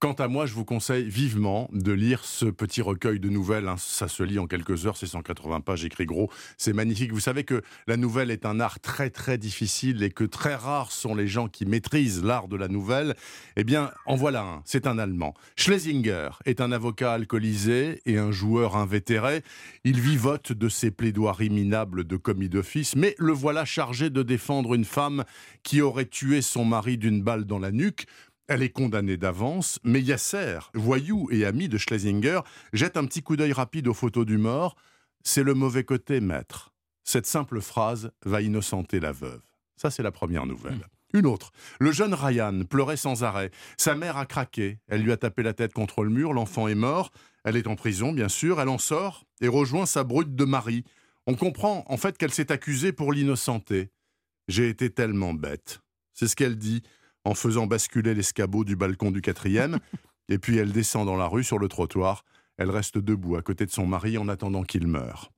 Quant à moi, je vous conseille vivement de lire ce petit recueil de nouvelles. Hein. Ça se lit en quelques heures, c'est 180 pages, écrit gros. C'est magnifique. Vous savez que la nouvelle est un art très très difficile et que très rares sont les gens qui maîtrisent l'art de la nouvelle. Eh bien, en voilà un. C'est un Allemand. Schlesinger est un avocat alcoolisé et un joueur invétéré. Il vivote de ses plaidoiries minables de commis d'office, mais le voilà chargé de défendre une femme qui aurait tué son mari d'une balle dans la nuque elle est condamnée d'avance, mais Yasser, voyou et ami de Schlesinger, jette un petit coup d'œil rapide aux photos du mort. C'est le mauvais côté, maître. Cette simple phrase va innocenter la veuve. Ça, c'est la première nouvelle. Hmm. Une autre. Le jeune Ryan pleurait sans arrêt. Sa mère a craqué. Elle lui a tapé la tête contre le mur. L'enfant est mort. Elle est en prison, bien sûr. Elle en sort et rejoint sa brute de mari. On comprend en fait qu'elle s'est accusée pour l'innocenter. J'ai été tellement bête. C'est ce qu'elle dit en faisant basculer l'escabeau du balcon du quatrième. et puis elle descend dans la rue sur le trottoir. Elle reste debout à côté de son mari en attendant qu'il meure.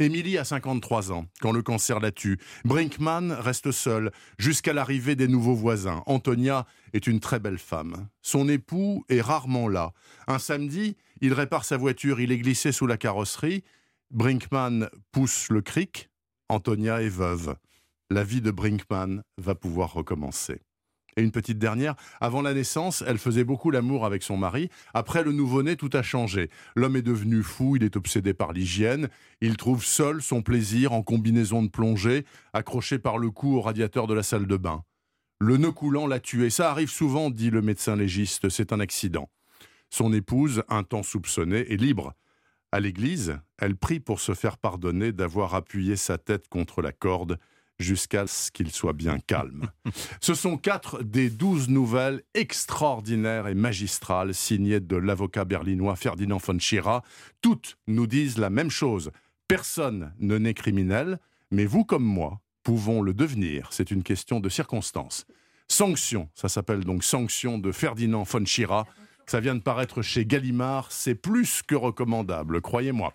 Émilie a 53 ans quand le cancer la tue. Brinkman reste seul jusqu'à l'arrivée des nouveaux voisins. Antonia est une très belle femme. Son époux est rarement là. Un samedi, il répare sa voiture, il est glissé sous la carrosserie. Brinkman pousse le cric. Antonia est veuve. La vie de Brinkman va pouvoir recommencer. Et une petite dernière, avant la naissance, elle faisait beaucoup l'amour avec son mari. Après le nouveau-né, tout a changé. L'homme est devenu fou, il est obsédé par l'hygiène. Il trouve seul son plaisir en combinaison de plongée, accroché par le cou au radiateur de la salle de bain. Le nœud coulant l'a tué. Ça arrive souvent, dit le médecin légiste, c'est un accident. Son épouse, un temps soupçonnée, est libre. À l'église, elle prie pour se faire pardonner d'avoir appuyé sa tête contre la corde jusqu'à ce qu'il soit bien calme. Ce sont quatre des douze nouvelles extraordinaires et magistrales signées de l'avocat berlinois Ferdinand von Schirra. Toutes nous disent la même chose. Personne ne naît criminel, mais vous comme moi pouvons le devenir. C'est une question de circonstance. Sanction, ça s'appelle donc Sanction de Ferdinand von Schirra. Ça vient de paraître chez Gallimard, c'est plus que recommandable, croyez-moi.